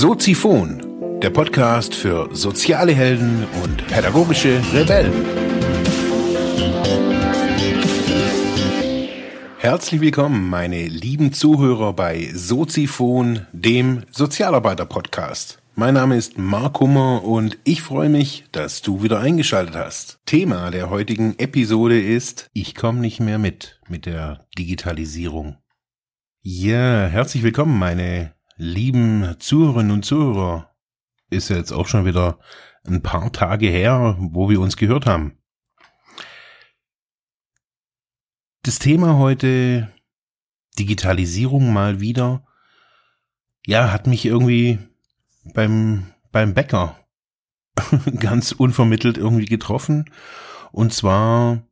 Soziphon, der Podcast für soziale Helden und pädagogische Rebellen. Herzlich willkommen, meine lieben Zuhörer bei Soziphon, dem Sozialarbeiter-Podcast. Mein Name ist Mark Hummer und ich freue mich, dass du wieder eingeschaltet hast. Thema der heutigen Episode ist, ich komme nicht mehr mit mit der Digitalisierung. Ja, herzlich willkommen, meine lieben Zuhörerinnen und Zuhörer. Ist ja jetzt auch schon wieder ein paar Tage her, wo wir uns gehört haben. Das Thema heute Digitalisierung mal wieder. Ja, hat mich irgendwie beim, beim Bäcker ganz unvermittelt irgendwie getroffen. Und zwar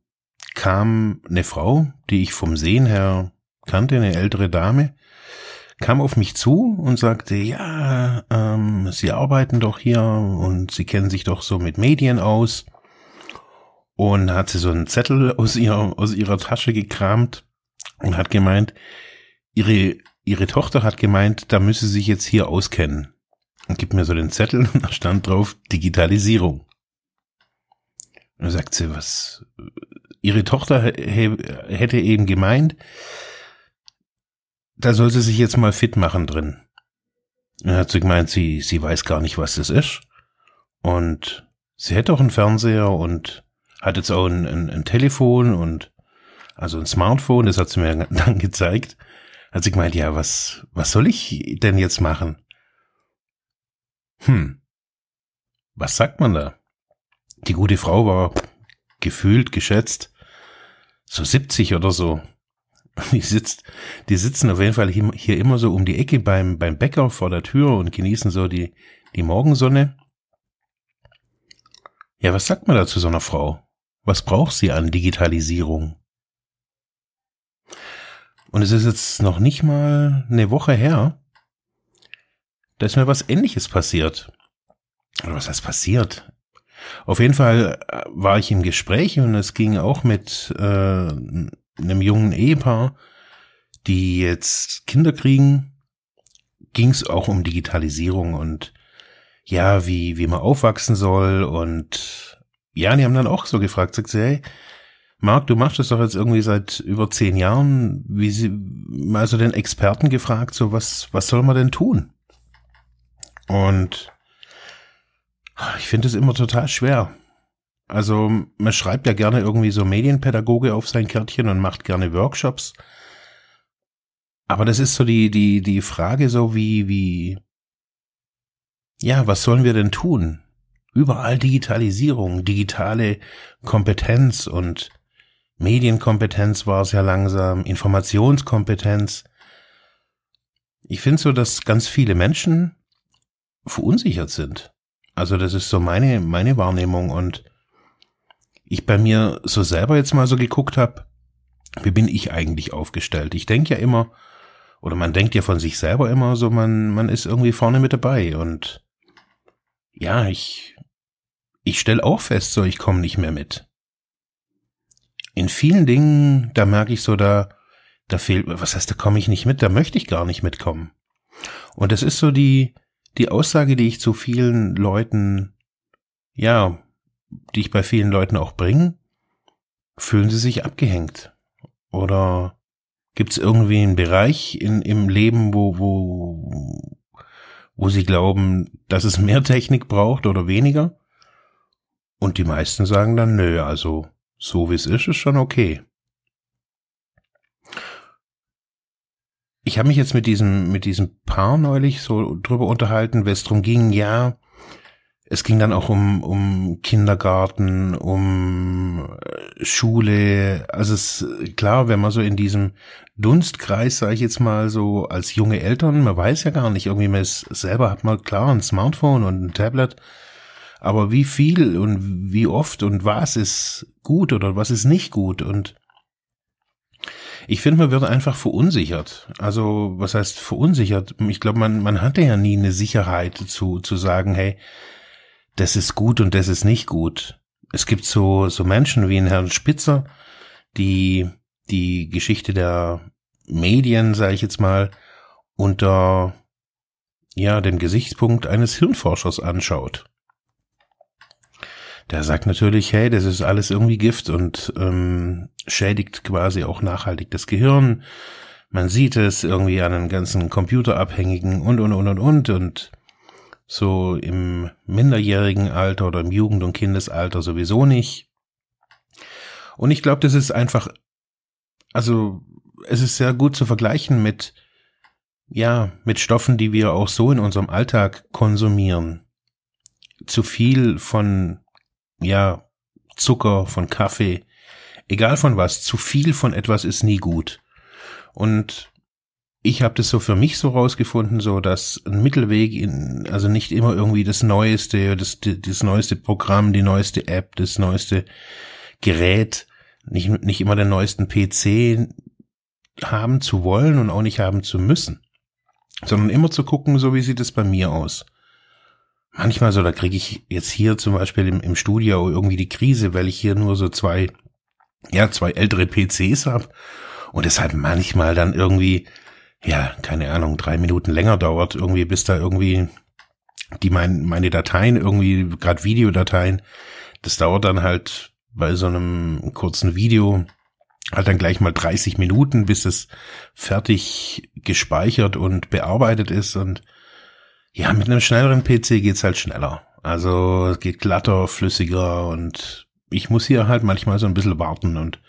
kam eine Frau, die ich vom Sehen her kannte, eine ältere Dame, kam auf mich zu und sagte, ja, ähm, Sie arbeiten doch hier und Sie kennen sich doch so mit Medien aus. Und hat sie so einen Zettel aus ihrer, aus ihrer Tasche gekramt und hat gemeint, ihre, ihre Tochter hat gemeint, da müsse sie sich jetzt hier auskennen. Und gibt mir so den Zettel und da stand drauf Digitalisierung. Und sagt sie, was, ihre Tochter hätte eben gemeint, da soll sie sich jetzt mal fit machen drin. Und hat sie gemeint, sie, sie weiß gar nicht, was das ist. Und sie hätte auch einen Fernseher und hat jetzt auch ein, ein, ein Telefon und also ein Smartphone, das hat sie mir dann gezeigt. Hat sie gemeint, ja, was, was soll ich denn jetzt machen? Hm. Was sagt man da? Die gute Frau war gefühlt, geschätzt, so 70 oder so. Die sitzt, die sitzen auf jeden Fall hier immer so um die Ecke beim, beim Bäcker vor der Tür und genießen so die, die Morgensonne. Ja, was sagt man da zu so einer Frau? Was braucht sie an Digitalisierung? Und es ist jetzt noch nicht mal eine Woche her, da ist mir was ähnliches passiert. Oder was heißt passiert? Auf jeden Fall äh, war ich im Gespräch und es ging auch mit äh, einem jungen Ehepaar, die jetzt Kinder kriegen, ging es auch um Digitalisierung und ja, wie, wie man aufwachsen soll und ja, die haben dann auch so gefragt, sagt sie, hey, Marc, du machst das doch jetzt irgendwie seit über zehn Jahren, wie sie, also den Experten gefragt, so was, was soll man denn tun? Und ich finde es immer total schwer. Also man schreibt ja gerne irgendwie so Medienpädagoge auf sein Kärtchen und macht gerne Workshops. Aber das ist so die, die, die Frage so wie, wie, ja, was sollen wir denn tun? Überall Digitalisierung, digitale Kompetenz und Medienkompetenz war es ja langsam, Informationskompetenz. Ich finde so, dass ganz viele Menschen verunsichert sind. Also das ist so meine, meine Wahrnehmung und ich bei mir so selber jetzt mal so geguckt habe, wie bin ich eigentlich aufgestellt? Ich denke ja immer, oder man denkt ja von sich selber immer so, man, man ist irgendwie vorne mit dabei und ja, ich, ich stelle auch fest, so ich komme nicht mehr mit. In vielen Dingen, da merke ich so, da, da fehlt, was heißt, da komme ich nicht mit, da möchte ich gar nicht mitkommen. Und das ist so die, die Aussage, die ich zu vielen Leuten, ja, die ich bei vielen Leuten auch bringe, fühlen sie sich abgehängt? Oder gibt es irgendwie einen Bereich in, im Leben, wo, wo, wo sie glauben, dass es mehr Technik braucht oder weniger? Und die meisten sagen dann, nö, also so wie es ist, ist schon okay. Ich habe mich jetzt mit diesem, mit diesem Paar neulich so drüber unterhalten, wenn es darum ging, ja, es ging dann auch um, um Kindergarten, um äh, Schule. Also es klar, wenn man so in diesem Dunstkreis, sage ich jetzt mal so, als junge Eltern, man weiß ja gar nicht, irgendwie man ist selber hat man klar ein Smartphone und ein Tablet, aber wie viel und wie oft und was ist gut oder was ist nicht gut und ich finde, man wird einfach verunsichert. Also, was heißt verunsichert? Ich glaube, man, man hatte ja nie eine Sicherheit zu, zu sagen, hey, das ist gut und das ist nicht gut. Es gibt so, so Menschen wie ein Herrn Spitzer, die die Geschichte der Medien, sage ich jetzt mal, unter ja, den Gesichtspunkt eines Hirnforschers anschaut. Der sagt natürlich, hey, das ist alles irgendwie Gift und ähm, schädigt quasi auch nachhaltig das Gehirn. Man sieht es irgendwie an den ganzen Computerabhängigen und, und, und, und, und. Und so im minderjährigen Alter oder im Jugend- und Kindesalter sowieso nicht. Und ich glaube, das ist einfach, also es ist sehr gut zu vergleichen mit, ja, mit Stoffen, die wir auch so in unserem Alltag konsumieren. Zu viel von, ja, Zucker, von Kaffee, egal von was, zu viel von etwas ist nie gut. Und ich habe das so für mich so rausgefunden, so dass ein Mittelweg in, also nicht immer irgendwie das neueste, das, das neueste Programm, die neueste App, das neueste Gerät, nicht, nicht immer den neuesten PC haben zu wollen und auch nicht haben zu müssen, sondern immer zu gucken, so wie sieht es bei mir aus. Manchmal so, da kriege ich jetzt hier zum Beispiel im, im Studio irgendwie die Krise, weil ich hier nur so zwei, ja, zwei ältere PCs habe und deshalb manchmal dann irgendwie ja, keine Ahnung, drei Minuten länger dauert, irgendwie, bis da irgendwie die mein, meine Dateien, irgendwie, gerade Videodateien, das dauert dann halt bei so einem kurzen Video halt dann gleich mal 30 Minuten, bis es fertig gespeichert und bearbeitet ist und ja, mit einem schnelleren PC geht's halt schneller. Also es geht glatter, flüssiger und ich muss hier halt manchmal so ein bisschen warten und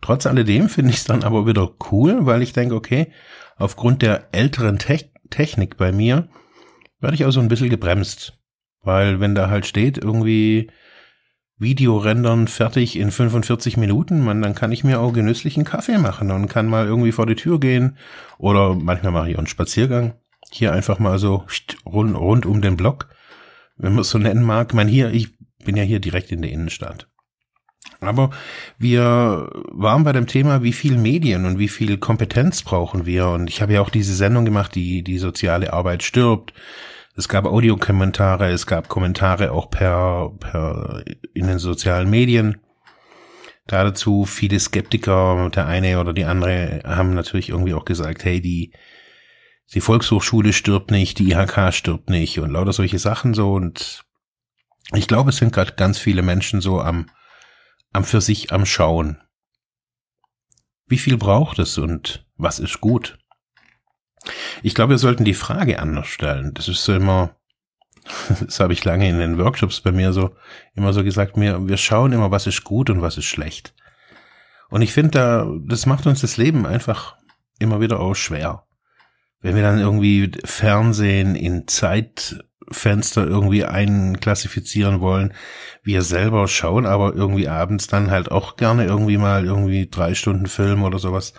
trotz alledem finde ich es dann aber wieder cool, weil ich denke, okay, aufgrund der älteren Te Technik bei mir werde ich auch so ein bisschen gebremst. Weil wenn da halt steht, irgendwie Videorendern fertig in 45 Minuten, man, dann kann ich mir auch genüsslichen Kaffee machen und kann mal irgendwie vor die Tür gehen. Oder manchmal mache ich auch einen Spaziergang. Hier einfach mal so rund, rund um den Block, wenn man es so nennen mag. Man hier, ich bin ja hier direkt in der Innenstadt. Aber wir waren bei dem Thema, wie viel Medien und wie viel Kompetenz brauchen wir. Und ich habe ja auch diese Sendung gemacht, die die soziale Arbeit stirbt. Es gab Audiokommentare, es gab Kommentare auch per, per in den sozialen Medien. Dazu viele Skeptiker, der eine oder die andere haben natürlich irgendwie auch gesagt, hey, die, die Volkshochschule stirbt nicht, die IHK stirbt nicht und lauter solche Sachen so. Und ich glaube, es sind gerade ganz viele Menschen so am am für sich am Schauen. Wie viel braucht es und was ist gut? Ich glaube, wir sollten die Frage anders stellen. Das ist so immer, das habe ich lange in den Workshops bei mir so, immer so gesagt, mir, wir schauen immer, was ist gut und was ist schlecht. Und ich finde da, das macht uns das Leben einfach immer wieder auch schwer. Wenn wir dann irgendwie Fernsehen in Zeit Fenster irgendwie einklassifizieren wollen. Wir selber schauen aber irgendwie abends dann halt auch gerne irgendwie mal irgendwie drei Stunden Film oder sowas.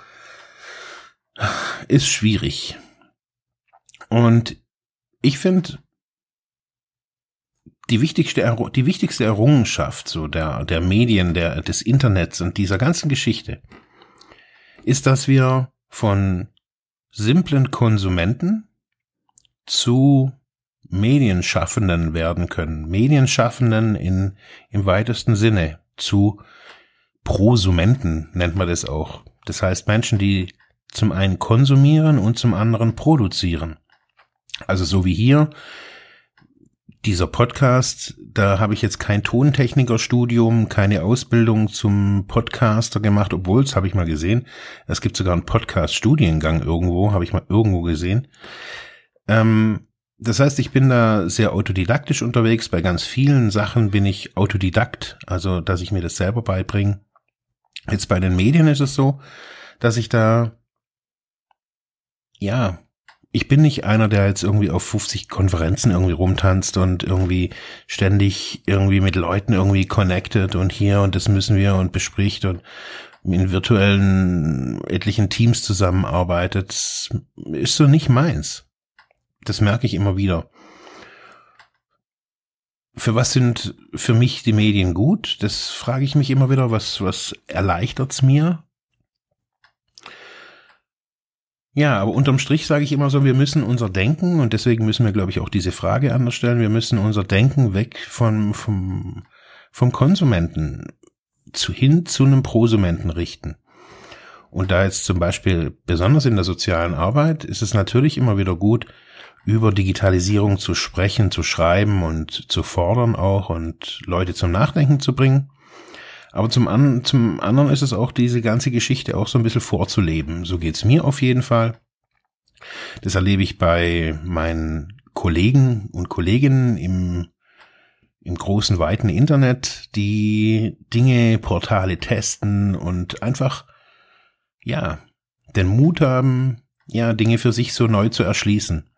Ist schwierig. Und ich finde, die wichtigste, die wichtigste Errungenschaft so der, der Medien, der, des Internets und dieser ganzen Geschichte ist, dass wir von simplen Konsumenten zu Medienschaffenden werden können. Medienschaffenden in, im weitesten Sinne zu Prosumenten nennt man das auch. Das heißt Menschen, die zum einen konsumieren und zum anderen produzieren. Also so wie hier dieser Podcast, da habe ich jetzt kein Tontechnikerstudium, keine Ausbildung zum Podcaster gemacht, obwohl es habe ich mal gesehen. Es gibt sogar einen Podcast-Studiengang irgendwo, habe ich mal irgendwo gesehen. Ähm, das heißt, ich bin da sehr autodidaktisch unterwegs. Bei ganz vielen Sachen bin ich Autodidakt, also dass ich mir das selber beibringe. Jetzt bei den Medien ist es so, dass ich da, ja, ich bin nicht einer, der jetzt irgendwie auf 50 Konferenzen irgendwie rumtanzt und irgendwie ständig irgendwie mit Leuten irgendwie connected und hier und das müssen wir und bespricht und in virtuellen etlichen Teams zusammenarbeitet. Ist so nicht meins. Das merke ich immer wieder. Für was sind für mich die Medien gut? Das frage ich mich immer wieder. Was, was erleichtert's mir? Ja, aber unterm Strich sage ich immer so, wir müssen unser Denken, und deswegen müssen wir, glaube ich, auch diese Frage anders stellen, wir müssen unser Denken weg vom, vom, vom Konsumenten zu, hin zu einem Prosumenten richten. Und da jetzt zum Beispiel besonders in der sozialen Arbeit ist es natürlich immer wieder gut, über Digitalisierung zu sprechen, zu schreiben und zu fordern auch und Leute zum Nachdenken zu bringen. Aber zum, an, zum anderen ist es auch diese ganze Geschichte auch so ein bisschen vorzuleben. So geht's mir auf jeden Fall. Das erlebe ich bei meinen Kollegen und Kolleginnen im, im großen, weiten Internet, die Dinge, Portale testen und einfach, ja, den Mut haben, ja, Dinge für sich so neu zu erschließen.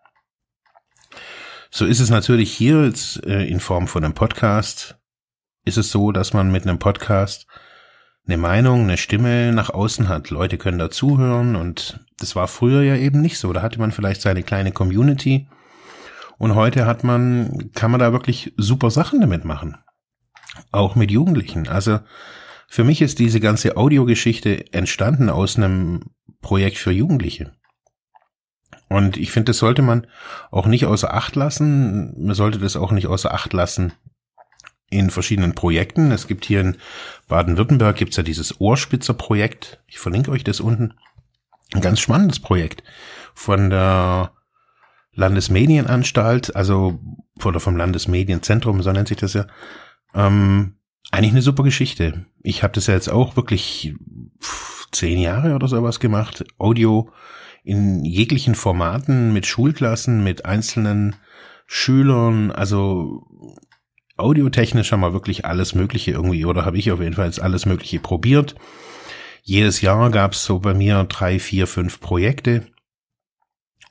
So ist es natürlich hier jetzt äh, in Form von einem Podcast ist es so, dass man mit einem Podcast eine Meinung, eine Stimme nach außen hat. Leute können da zuhören und das war früher ja eben nicht so. Da hatte man vielleicht seine kleine Community und heute hat man, kann man da wirklich super Sachen damit machen. Auch mit Jugendlichen. Also für mich ist diese ganze Audiogeschichte entstanden aus einem Projekt für Jugendliche. Und ich finde, das sollte man auch nicht außer Acht lassen. Man sollte das auch nicht außer Acht lassen in verschiedenen Projekten. Es gibt hier in Baden-Württemberg gibt's ja dieses Ohrspitzer-Projekt. Ich verlinke euch das unten. Ein ganz spannendes Projekt von der Landesmedienanstalt, also oder vom Landesmedienzentrum, so nennt sich das ja. Ähm, eigentlich eine super Geschichte. Ich habe das ja jetzt auch wirklich zehn Jahre oder sowas gemacht. Audio in jeglichen Formaten mit Schulklassen, mit einzelnen Schülern, also audiotechnisch haben wir wirklich alles Mögliche irgendwie, oder habe ich auf jeden Fall jetzt alles Mögliche probiert. Jedes Jahr gab es so bei mir drei, vier, fünf Projekte.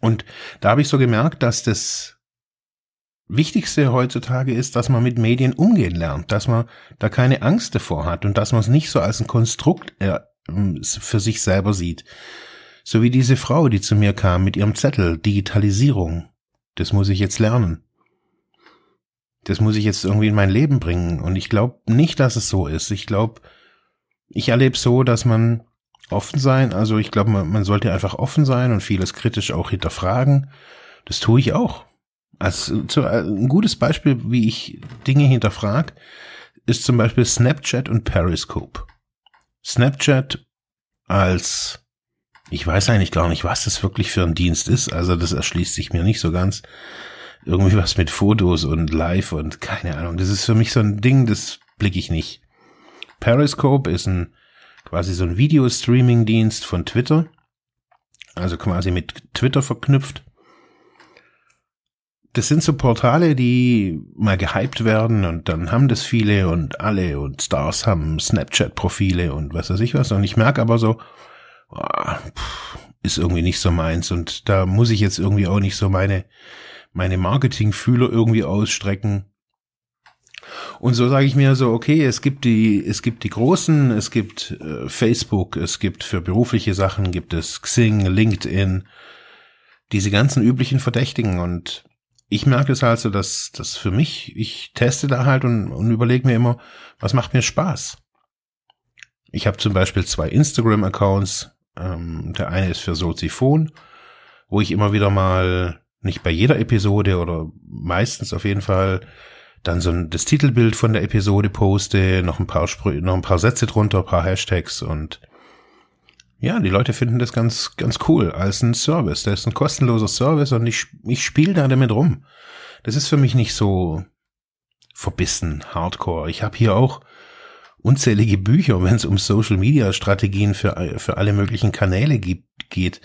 Und da habe ich so gemerkt, dass das Wichtigste heutzutage ist, dass man mit Medien umgehen lernt, dass man da keine Angst davor hat und dass man es nicht so als ein Konstrukt äh, für sich selber sieht. So wie diese Frau, die zu mir kam mit ihrem Zettel, Digitalisierung. Das muss ich jetzt lernen das muss ich jetzt irgendwie in mein Leben bringen. Und ich glaube nicht, dass es so ist. Ich glaube, ich erlebe so, dass man offen sein, also ich glaube, man, man, sollte einfach offen sein und vieles kritisch auch hinterfragen. Das tue ich auch. Also zu, ein gutes Beispiel, wie ich Dinge hinterfrage, ist zum Beispiel Snapchat und Periscope. Snapchat als, ich weiß eigentlich gar nicht, was das wirklich für ein Dienst ist, also das erschließt sich mir nicht so ganz irgendwie was mit Fotos und Live und keine Ahnung. Das ist für mich so ein Ding, das blicke ich nicht. Periscope ist ein quasi so ein Video-Streaming-Dienst von Twitter. Also quasi mit Twitter verknüpft. Das sind so Portale, die mal gehypt werden und dann haben das viele und alle und Stars haben Snapchat-Profile und was weiß ich was. Und ich merke aber so, ist irgendwie nicht so meins und da muss ich jetzt irgendwie auch nicht so meine meine Marketingfühler irgendwie ausstrecken. Und so sage ich mir so, okay, es gibt die, es gibt die großen, es gibt äh, Facebook, es gibt für berufliche Sachen, gibt es Xing, LinkedIn, diese ganzen üblichen Verdächtigen. Und ich merke es also, dass das für mich, ich teste da halt und, und überlege mir immer, was macht mir Spaß. Ich habe zum Beispiel zwei Instagram-Accounts. Ähm, der eine ist für Soziphon, wo ich immer wieder mal nicht bei jeder Episode oder meistens auf jeden Fall dann so ein, das Titelbild von der Episode poste, noch ein paar Sprü noch ein paar Sätze drunter, ein paar Hashtags und ja, die Leute finden das ganz, ganz cool als ein Service. Das ist ein kostenloser Service und ich, ich spiele da damit rum. Das ist für mich nicht so verbissen, hardcore. Ich habe hier auch unzählige Bücher, wenn es um Social Media Strategien für, für alle möglichen Kanäle gibt, geht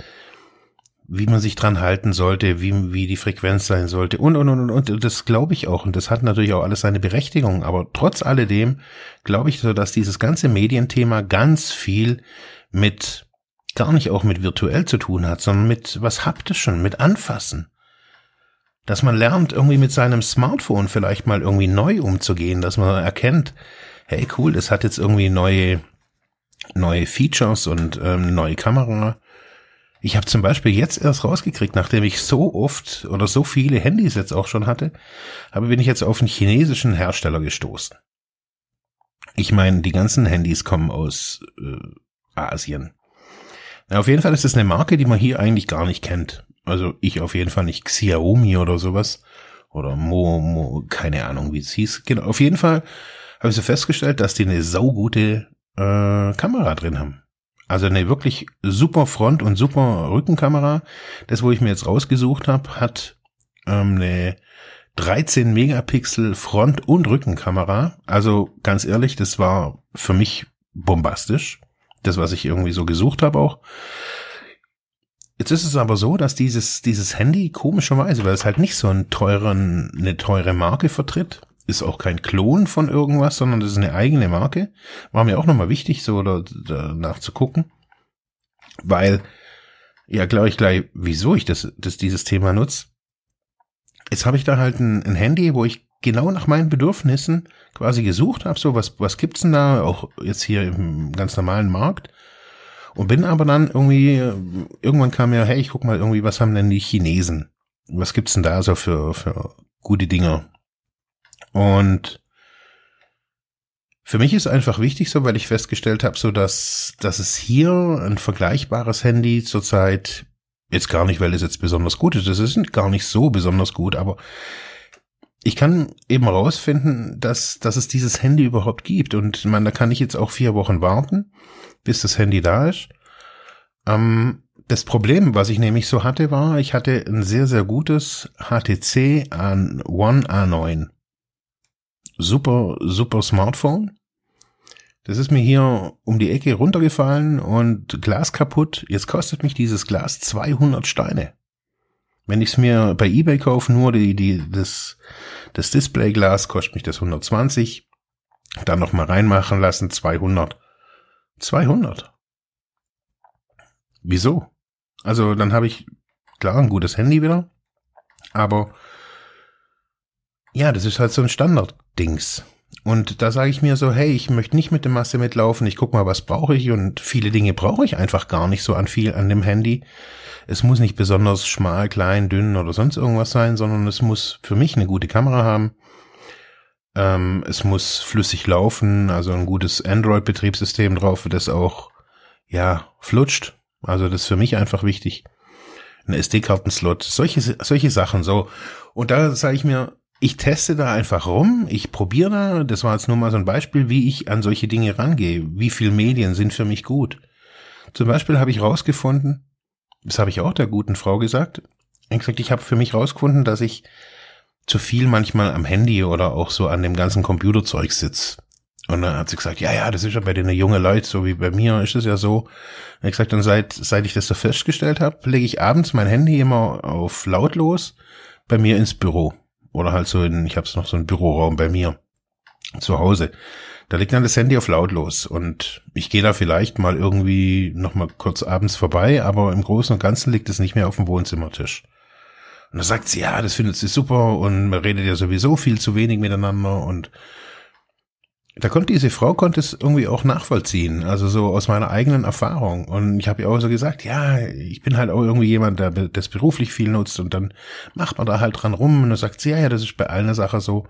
wie man sich dran halten sollte, wie, wie die Frequenz sein sollte und, und, und, und. Das glaube ich auch. Und das hat natürlich auch alles seine Berechtigung. Aber trotz alledem glaube ich so, dass dieses ganze Medienthema ganz viel mit, gar nicht auch mit virtuell zu tun hat, sondern mit was haptischen, mit Anfassen. Dass man lernt, irgendwie mit seinem Smartphone vielleicht mal irgendwie neu umzugehen, dass man erkennt, hey cool, das hat jetzt irgendwie neue, neue Features und ähm, neue Kamera ich habe zum Beispiel jetzt erst rausgekriegt, nachdem ich so oft oder so viele Handys jetzt auch schon hatte, aber bin ich jetzt auf einen chinesischen Hersteller gestoßen. Ich meine, die ganzen Handys kommen aus äh, Asien. Na, auf jeden Fall ist es eine Marke, die man hier eigentlich gar nicht kennt. Also ich auf jeden Fall nicht Xiaomi oder sowas. Oder Mo, Mo keine Ahnung, wie es hieß. Genau, auf jeden Fall habe ich so festgestellt, dass die eine saugute äh, Kamera drin haben. Also eine wirklich super Front- und super Rückenkamera. Das, wo ich mir jetzt rausgesucht habe, hat ähm, eine 13 Megapixel Front- und Rückenkamera. Also ganz ehrlich, das war für mich bombastisch. Das, was ich irgendwie so gesucht habe auch. Jetzt ist es aber so, dass dieses, dieses Handy komischerweise, weil es halt nicht so einen teuren, eine teure Marke vertritt, ist auch kein Klon von irgendwas, sondern das ist eine eigene Marke. War mir auch nochmal wichtig, so da, danach zu gucken. Weil, ja, glaube ich gleich, wieso ich das, das dieses Thema nutze. Jetzt habe ich da halt ein, ein Handy, wo ich genau nach meinen Bedürfnissen quasi gesucht habe, so was, was gibt's denn da, auch jetzt hier im ganz normalen Markt. Und bin aber dann irgendwie, irgendwann kam mir, hey, ich guck mal irgendwie, was haben denn die Chinesen? Was gibt's denn da so für, für gute Dinge? Und für mich ist einfach wichtig so, weil ich festgestellt habe, so dass, dass es hier ein vergleichbares Handy zurzeit Jetzt gar nicht, weil es jetzt besonders gut ist. Das ist gar nicht so besonders gut, aber ich kann eben rausfinden, dass, dass es dieses Handy überhaupt gibt. Und man, da kann ich jetzt auch vier Wochen warten, bis das Handy da ist. Ähm, das Problem, was ich nämlich so hatte, war, ich hatte ein sehr, sehr gutes HTC One A9. Super, super Smartphone. Das ist mir hier um die Ecke runtergefallen und Glas kaputt. Jetzt kostet mich dieses Glas 200 Steine. Wenn ich es mir bei eBay kaufe, nur die, die, das, das Displayglas kostet mich das 120. Dann noch mal reinmachen lassen, 200. 200. Wieso? Also dann habe ich klar ein gutes Handy wieder, aber ja, das ist halt so ein Standard-Dings. Und da sage ich mir so, hey, ich möchte nicht mit der Masse mitlaufen, ich guck mal, was brauche ich und viele Dinge brauche ich einfach gar nicht so an viel an dem Handy. Es muss nicht besonders schmal, klein, dünn oder sonst irgendwas sein, sondern es muss für mich eine gute Kamera haben. Ähm, es muss flüssig laufen, also ein gutes Android-Betriebssystem drauf, das auch, ja, flutscht. Also das ist für mich einfach wichtig. Ein SD-Kartenslot, solche, solche Sachen so. Und da sage ich mir, ich teste da einfach rum, ich probiere da, das war jetzt nur mal so ein Beispiel, wie ich an solche Dinge rangehe, wie viel Medien sind für mich gut. Zum Beispiel habe ich rausgefunden, das habe ich auch der guten Frau gesagt, ich habe für mich rausgefunden, dass ich zu viel manchmal am Handy oder auch so an dem ganzen Computerzeug sitze. Und dann hat sie gesagt, ja, ja, das ist ja bei den jungen Leuten, so wie bei mir ist es ja so. Und ich gesagt, und seit, seit ich das so festgestellt habe, lege ich abends mein Handy immer auf lautlos bei mir ins Büro. Oder halt so in, ich habe noch so einen Büroraum bei mir zu Hause. Da liegt dann das Handy auf lautlos und ich gehe da vielleicht mal irgendwie noch mal kurz abends vorbei, aber im Großen und Ganzen liegt es nicht mehr auf dem Wohnzimmertisch. Und da sagt sie, ja, das findet sie super und man redet ja sowieso viel zu wenig miteinander und da konnte diese Frau konnte es irgendwie auch nachvollziehen, also so aus meiner eigenen Erfahrung. Und ich habe ihr auch so gesagt, ja, ich bin halt auch irgendwie jemand, der das beruflich viel nutzt und dann macht man da halt dran rum und dann sagt sie, ja, ja, das ist bei allen Sache so.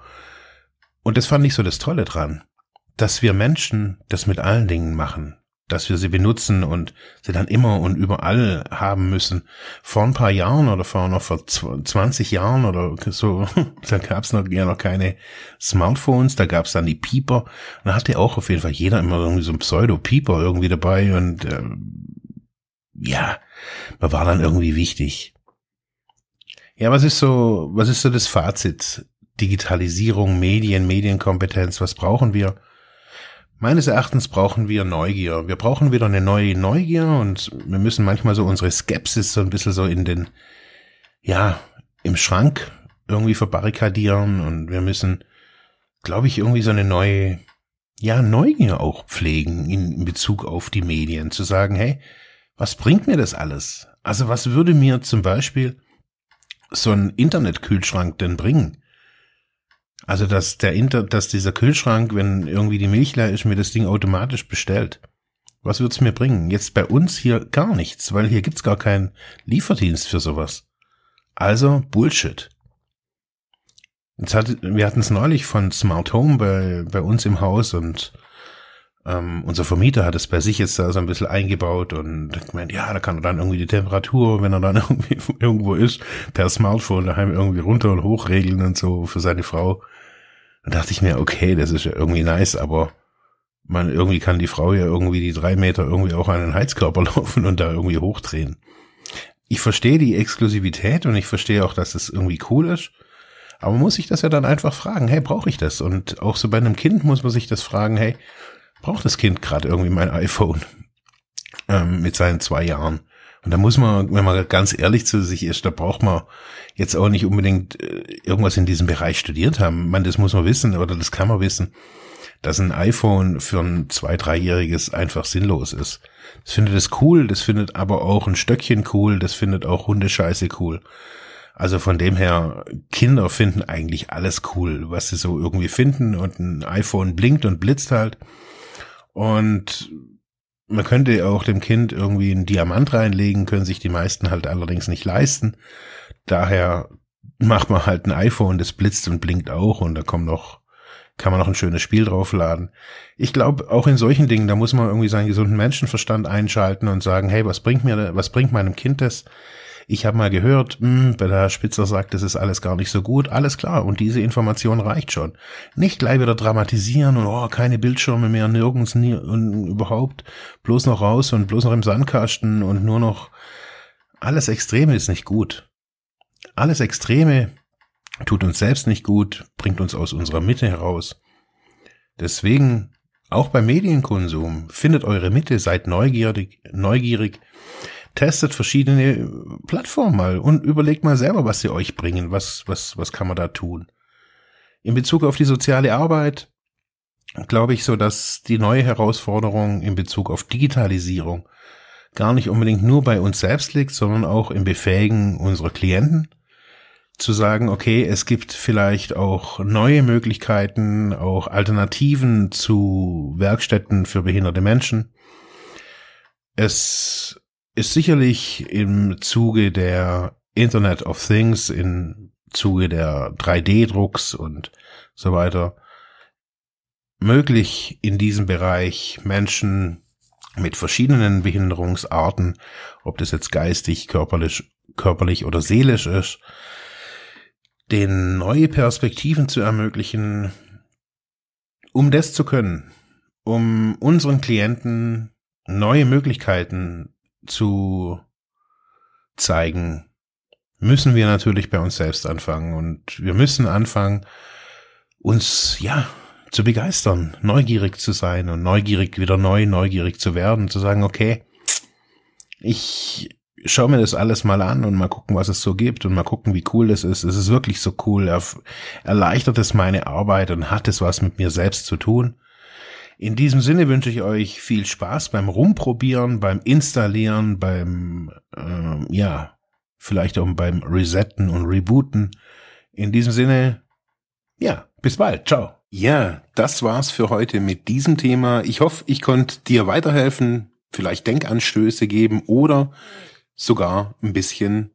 Und das fand ich so das Tolle dran, dass wir Menschen das mit allen Dingen machen dass wir sie benutzen und sie dann immer und überall haben müssen. Vor ein paar Jahren oder vor noch vor 20 Jahren oder so, da gab es noch, ja noch keine Smartphones, da gab es dann die Pieper. Da hatte auch auf jeden Fall jeder immer irgendwie so ein Pseudo-Pieper irgendwie dabei und äh, ja, man war dann irgendwie wichtig. Ja, was ist so, was ist so das Fazit? Digitalisierung, Medien, Medienkompetenz, was brauchen wir? Meines Erachtens brauchen wir Neugier. Wir brauchen wieder eine neue Neugier und wir müssen manchmal so unsere Skepsis so ein bisschen so in den, ja, im Schrank irgendwie verbarrikadieren und wir müssen, glaube ich, irgendwie so eine neue, ja, Neugier auch pflegen in Bezug auf die Medien. Zu sagen, hey, was bringt mir das alles? Also was würde mir zum Beispiel so ein Internetkühlschrank denn bringen? Also, dass der Inter, dass dieser Kühlschrank, wenn irgendwie die Milch leer ist, mir das Ding automatisch bestellt. Was wird's mir bringen? Jetzt bei uns hier gar nichts, weil hier gibt's gar keinen Lieferdienst für sowas. Also Bullshit. Jetzt hat, wir hatten es neulich von Smart Home bei, bei uns im Haus und ähm, unser Vermieter hat es bei sich jetzt da so ein bisschen eingebaut und gemeint, ja, da kann er dann irgendwie die Temperatur, wenn er dann irgendwie irgendwo ist, per Smartphone daheim irgendwie runter und hoch regeln und so für seine Frau. Dann dachte ich mir, okay, das ist ja irgendwie nice, aber man, irgendwie kann die Frau ja irgendwie die drei Meter irgendwie auch an den Heizkörper laufen und da irgendwie hochdrehen. ich verstehe die Exklusivität und ich verstehe auch, dass es irgendwie cool ist. Aber muss sich das ja dann einfach fragen, hey, brauche ich das? Und auch so bei einem Kind muss man sich das fragen, hey, braucht das Kind gerade irgendwie mein iPhone ähm, mit seinen zwei Jahren? Und da muss man, wenn man ganz ehrlich zu sich ist, da braucht man jetzt auch nicht unbedingt äh, irgendwas in diesem Bereich studiert haben. Man, das muss man wissen oder das kann man wissen, dass ein iPhone für ein zwei-, dreijähriges einfach sinnlos ist. Das findet es cool, das findet aber auch ein Stöckchen cool, das findet auch Hundescheiße cool. Also von dem her, Kinder finden eigentlich alles cool, was sie so irgendwie finden und ein iPhone blinkt und blitzt halt. Und man könnte auch dem Kind irgendwie einen Diamant reinlegen, können sich die meisten halt allerdings nicht leisten. Daher macht man halt ein iPhone, das blitzt und blinkt auch und da kommt noch, kann man noch ein schönes Spiel draufladen. Ich glaube, auch in solchen Dingen, da muss man irgendwie seinen gesunden Menschenverstand einschalten und sagen, hey, was bringt mir, was bringt meinem Kind das? Ich habe mal gehört, mh, hm, bei der Spitzer sagt, das ist alles gar nicht so gut. Alles klar, und diese Information reicht schon. Nicht gleich wieder dramatisieren und oh, keine Bildschirme mehr, nirgends nie und überhaupt bloß noch raus und bloß noch im Sandkasten und nur noch alles Extreme ist nicht gut. Alles Extreme tut uns selbst nicht gut, bringt uns aus unserer Mitte heraus. Deswegen auch beim Medienkonsum findet eure Mitte, seid neugierig, neugierig, testet verschiedene Plattformen mal und überlegt mal selber, was sie euch bringen, was, was, was kann man da tun. In Bezug auf die soziale Arbeit glaube ich so, dass die neue Herausforderung in Bezug auf Digitalisierung gar nicht unbedingt nur bei uns selbst liegt, sondern auch im Befähigen unserer Klienten zu sagen, okay, es gibt vielleicht auch neue Möglichkeiten, auch Alternativen zu Werkstätten für behinderte Menschen. Es ist sicherlich im Zuge der Internet of Things, im Zuge der 3D-Drucks und so weiter möglich in diesem Bereich Menschen mit verschiedenen Behinderungsarten, ob das jetzt geistig, körperlich, körperlich oder seelisch ist, den neue Perspektiven zu ermöglichen, um das zu können, um unseren Klienten neue Möglichkeiten zu zeigen, müssen wir natürlich bei uns selbst anfangen und wir müssen anfangen, uns, ja, zu begeistern, neugierig zu sein und neugierig, wieder neu neugierig zu werden, zu sagen, okay, ich schaue mir das alles mal an und mal gucken, was es so gibt und mal gucken, wie cool das ist. Es ist wirklich so cool. Er, erleichtert es meine Arbeit und hat es was mit mir selbst zu tun. In diesem Sinne wünsche ich euch viel Spaß beim Rumprobieren, beim Installieren, beim, äh, ja, vielleicht auch beim Resetten und Rebooten. In diesem Sinne, ja, bis bald. Ciao. Ja, das war's für heute mit diesem Thema. Ich hoffe, ich konnte dir weiterhelfen, vielleicht Denkanstöße geben oder sogar ein bisschen